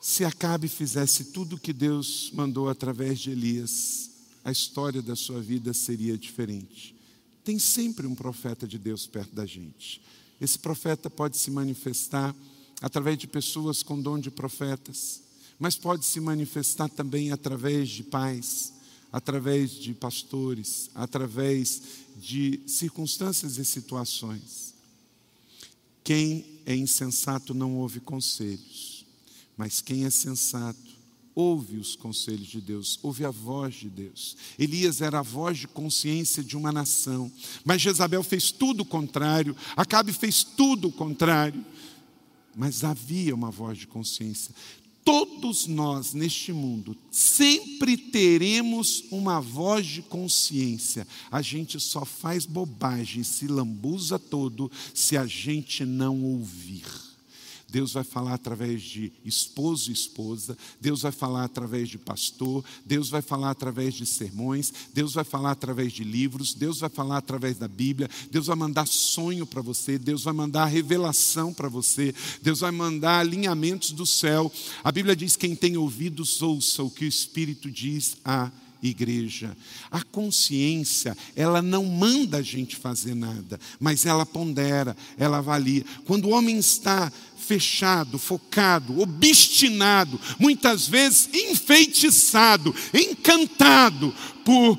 Se Acabe fizesse tudo o que Deus mandou através de Elias, a história da sua vida seria diferente. Tem sempre um profeta de Deus perto da gente. Esse profeta pode se manifestar através de pessoas com dom de profetas, mas pode se manifestar também através de pais, através de pastores, através de circunstâncias e situações. Quem é insensato não ouve conselhos mas quem é sensato, ouve os conselhos de Deus, ouve a voz de Deus. Elias era a voz de consciência de uma nação, mas Jezabel fez tudo o contrário, Acabe fez tudo o contrário. Mas havia uma voz de consciência. Todos nós neste mundo sempre teremos uma voz de consciência. A gente só faz bobagem, se lambuza todo se a gente não ouvir. Deus vai falar através de esposo e esposa, Deus vai falar através de pastor, Deus vai falar através de sermões, Deus vai falar através de livros, Deus vai falar através da Bíblia, Deus vai mandar sonho para você, Deus vai mandar revelação para você, Deus vai mandar alinhamentos do céu. A Bíblia diz: quem tem ouvidos, ouça o que o Espírito diz a igreja. A consciência, ela não manda a gente fazer nada, mas ela pondera, ela avalia. Quando o homem está fechado, focado, obstinado, muitas vezes enfeitiçado, encantado por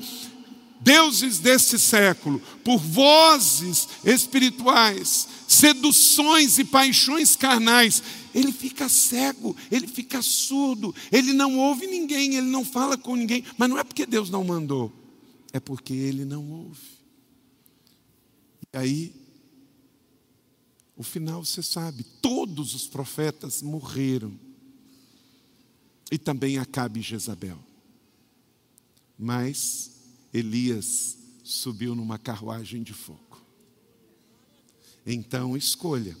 deuses desse século, por vozes espirituais, seduções e paixões carnais, ele fica cego, ele fica surdo, ele não ouve ninguém, ele não fala com ninguém, mas não é porque Deus não mandou, é porque ele não ouve. E aí o final você sabe, todos os profetas morreram. E também Acabe Jezabel. Mas Elias subiu numa carruagem de fogo. Então escolha.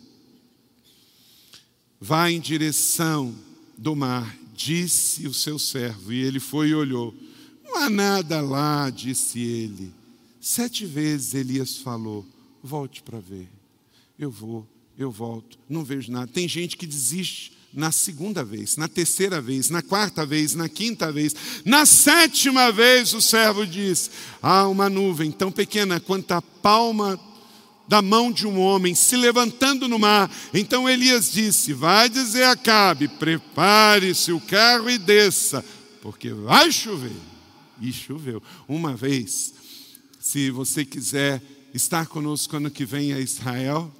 Vá em direção do mar, disse o seu servo, e ele foi e olhou. Não há nada lá, disse ele. Sete vezes Elias falou: Volte para ver eu vou, eu volto, não vejo nada. Tem gente que desiste na segunda vez, na terceira vez, na quarta vez, na quinta vez, na sétima vez o servo diz: há uma nuvem tão pequena quanto a palma da mão de um homem se levantando no mar. Então Elias disse: Vai dizer a Acabe: prepare-se o carro e desça, porque vai chover. E choveu. Uma vez, se você quiser estar conosco ano que vem a Israel,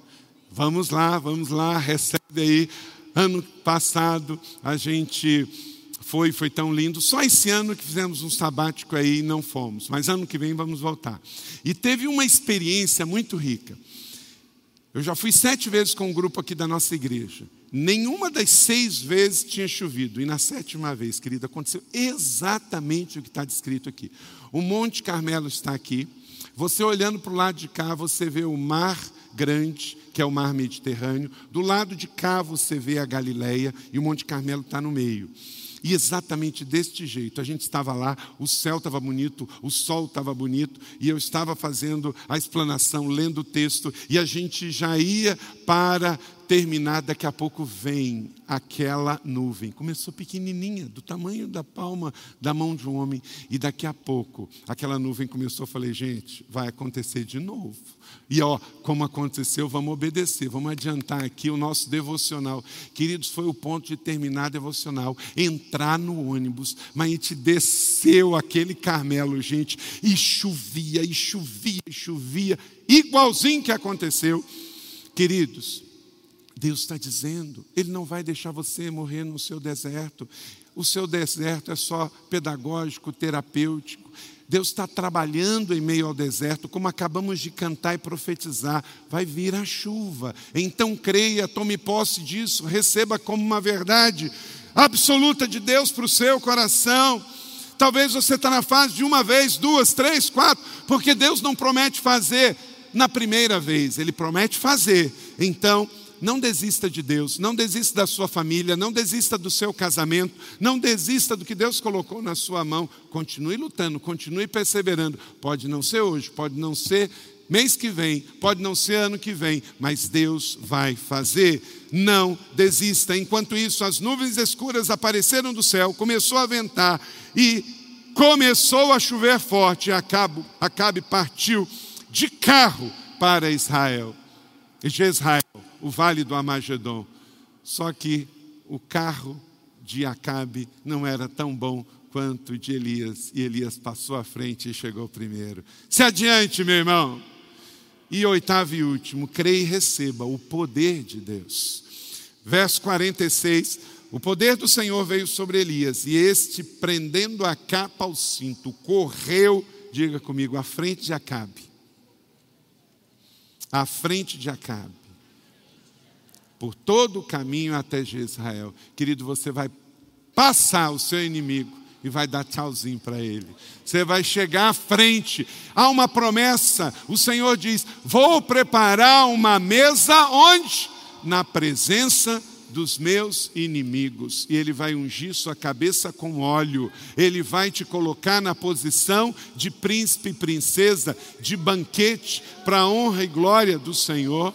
vamos lá, vamos lá, recebe aí. Ano passado a gente foi, foi tão lindo. Só esse ano que fizemos um sabático aí e não fomos, mas ano que vem vamos voltar. E teve uma experiência muito rica. Eu já fui sete vezes com um grupo aqui da nossa igreja. Nenhuma das seis vezes tinha chovido. E na sétima vez, querida, aconteceu exatamente o que está descrito aqui. O Monte Carmelo está aqui. Você olhando para o lado de cá, você vê o mar grande, que é o mar Mediterrâneo. Do lado de cá, você vê a Galileia e o Monte Carmelo está no meio. E exatamente deste jeito, a gente estava lá, o céu estava bonito, o sol estava bonito, e eu estava fazendo a explanação, lendo o texto, e a gente já ia para terminar, daqui a pouco vem aquela nuvem. Começou pequenininha, do tamanho da palma da mão de um homem, e daqui a pouco aquela nuvem começou. Falei, gente, vai acontecer de novo. E ó, como aconteceu, vamos obedecer, vamos adiantar aqui o nosso devocional. Queridos, foi o ponto de terminar devocional, entrar no ônibus, mas a gente desceu aquele Carmelo, gente, e chovia, e chovia, e chovia, igualzinho que aconteceu. Queridos, Deus está dizendo, Ele não vai deixar você morrer no seu deserto. O seu deserto é só pedagógico, terapêutico. Deus está trabalhando em meio ao deserto, como acabamos de cantar e profetizar. Vai vir a chuva. Então creia, tome posse disso, receba como uma verdade absoluta de Deus para o seu coração. Talvez você está na fase de uma vez, duas, três, quatro, porque Deus não promete fazer na primeira vez, Ele promete fazer. Então, não desista de Deus, não desista da sua família, não desista do seu casamento, não desista do que Deus colocou na sua mão. Continue lutando, continue perseverando. Pode não ser hoje, pode não ser mês que vem, pode não ser ano que vem, mas Deus vai fazer. Não desista. Enquanto isso, as nuvens escuras apareceram do céu, começou a ventar e começou a chover forte. Acabe, Acabe partiu de carro para Israel. De Israel o vale do Amagedon. Só que o carro de Acabe não era tão bom quanto o de Elias, e Elias passou à frente e chegou primeiro. Se adiante, meu irmão. E oitavo e último, creia e receba o poder de Deus. Verso 46, o poder do Senhor veio sobre Elias, e este, prendendo a capa ao cinto, correu, diga comigo, à frente de Acabe. À frente de Acabe por todo o caminho até Israel. Querido, você vai passar o seu inimigo e vai dar tchauzinho para ele. Você vai chegar à frente. Há uma promessa. O Senhor diz: Vou preparar uma mesa onde? Na presença dos meus inimigos. E Ele vai ungir sua cabeça com óleo. Ele vai te colocar na posição de príncipe e princesa, de banquete, para a honra e glória do Senhor.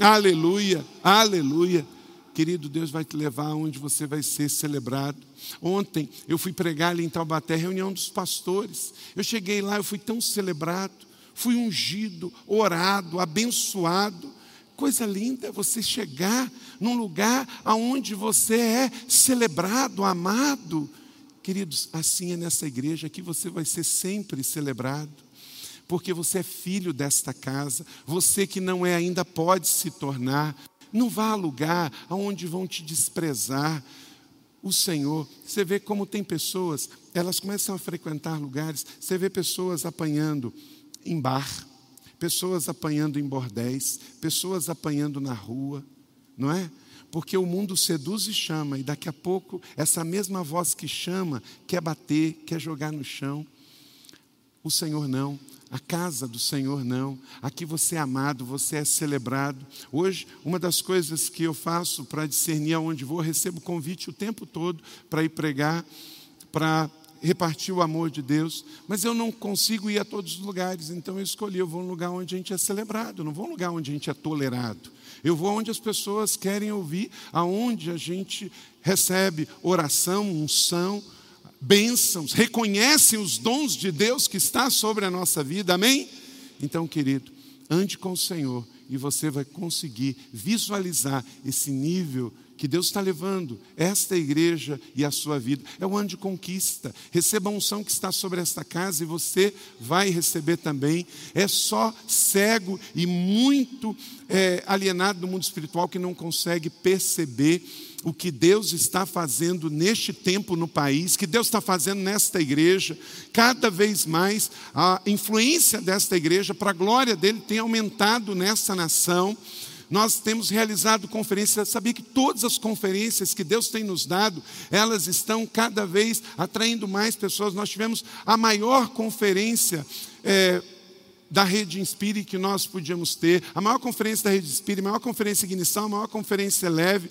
Aleluia, aleluia. Querido, Deus vai te levar aonde você vai ser celebrado. Ontem eu fui pregar ali em Taubaté, reunião dos pastores. Eu cheguei lá, eu fui tão celebrado, fui ungido, orado, abençoado. Coisa linda você chegar num lugar aonde você é celebrado, amado. Queridos, assim é nessa igreja que você vai ser sempre celebrado porque você é filho desta casa, você que não é ainda pode se tornar. Não vá a lugar aonde vão te desprezar. O Senhor, você vê como tem pessoas, elas começam a frequentar lugares, você vê pessoas apanhando em bar, pessoas apanhando em bordéis, pessoas apanhando na rua, não é? Porque o mundo seduz e chama, e daqui a pouco essa mesma voz que chama quer bater, quer jogar no chão. O Senhor não. A casa do Senhor não. Aqui você é amado, você é celebrado. Hoje, uma das coisas que eu faço para discernir aonde vou, recebo convite o tempo todo para ir pregar, para repartir o amor de Deus, mas eu não consigo ir a todos os lugares, então eu escolhi, eu vou um lugar onde a gente é celebrado, não vou um lugar onde a gente é tolerado. Eu vou onde as pessoas querem ouvir, aonde a gente recebe oração, unção, bênçãos, reconhecem os dons de Deus que está sobre a nossa vida, amém? Então, querido, ande com o Senhor e você vai conseguir visualizar esse nível que Deus está levando esta igreja e a sua vida. É o ano de conquista. Receba a unção que está sobre esta casa e você vai receber também. É só cego e muito é, alienado do mundo espiritual que não consegue perceber o que Deus está fazendo neste tempo no país, que Deus está fazendo nesta igreja, cada vez mais a influência desta igreja para a glória dele tem aumentado nessa nação. Nós temos realizado conferências, sabia que todas as conferências que Deus tem nos dado, elas estão cada vez atraindo mais pessoas. Nós tivemos a maior conferência é, da Rede Inspire que nós podíamos ter, a maior conferência da Rede Inspire, a maior conferência Ignição, a maior conferência Leve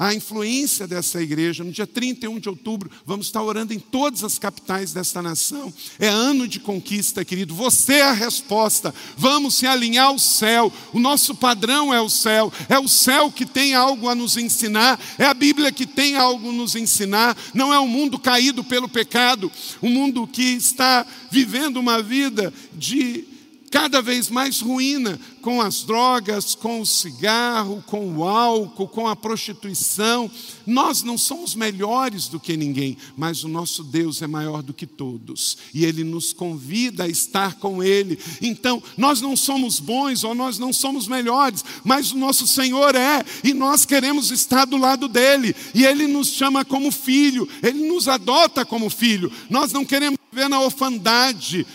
a influência dessa igreja. No dia 31 de outubro, vamos estar orando em todas as capitais desta nação. É ano de conquista, querido. Você é a resposta. Vamos se alinhar ao céu. O nosso padrão é o céu. É o céu que tem algo a nos ensinar. É a Bíblia que tem algo a nos ensinar. Não é um mundo caído pelo pecado. Um mundo que está vivendo uma vida de cada vez mais ruína com as drogas, com o cigarro, com o álcool, com a prostituição. Nós não somos melhores do que ninguém, mas o nosso Deus é maior do que todos e Ele nos convida a estar com Ele. Então, nós não somos bons ou nós não somos melhores, mas o nosso Senhor é e nós queremos estar do lado dele e Ele nos chama como filho, Ele nos adota como filho. Nós não queremos viver na orfandade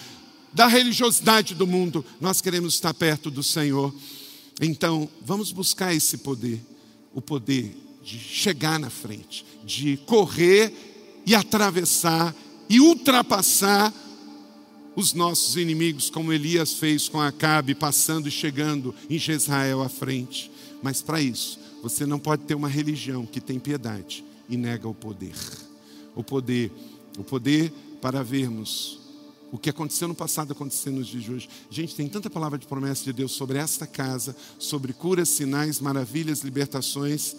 da religiosidade do mundo, nós queremos estar perto do Senhor. Então, vamos buscar esse poder, o poder de chegar na frente, de correr e atravessar e ultrapassar os nossos inimigos, como Elias fez com Acabe, passando e chegando em Jezrael à frente. Mas para isso, você não pode ter uma religião que tem piedade e nega o poder. O poder, o poder para vermos o que aconteceu no passado aconteceu nos dias de hoje. Gente, tem tanta palavra de promessa de Deus sobre esta casa, sobre curas, sinais, maravilhas, libertações.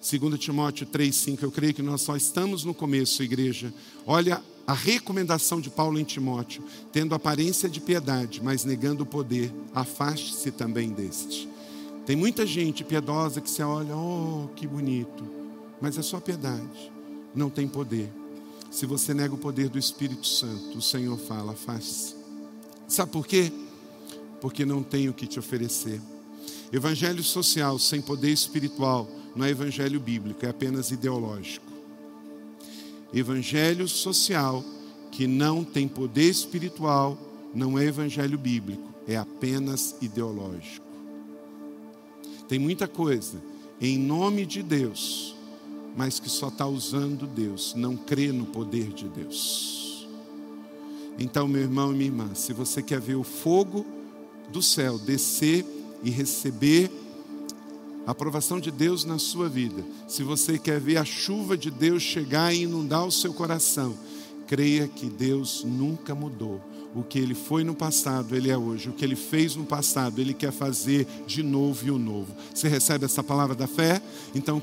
2 Timóteo 3,5, eu creio que nós só estamos no começo, igreja. Olha a recomendação de Paulo em Timóteo: tendo aparência de piedade, mas negando o poder, afaste-se também deste. Tem muita gente piedosa que você olha, oh, que bonito, mas é só piedade, não tem poder. Se você nega o poder do Espírito Santo, o Senhor fala, faz. Sabe por quê? Porque não tenho o que te oferecer. Evangelho social sem poder espiritual não é evangelho bíblico, é apenas ideológico. Evangelho social que não tem poder espiritual não é evangelho bíblico, é apenas ideológico. Tem muita coisa em nome de Deus mas que só está usando Deus, não crê no poder de Deus. Então, meu irmão e minha irmã, se você quer ver o fogo do céu descer e receber a aprovação de Deus na sua vida, se você quer ver a chuva de Deus chegar e inundar o seu coração, creia que Deus nunca mudou. O que ele foi no passado, ele é hoje. O que ele fez no passado, ele quer fazer de novo e o novo. Você recebe essa palavra da fé? Então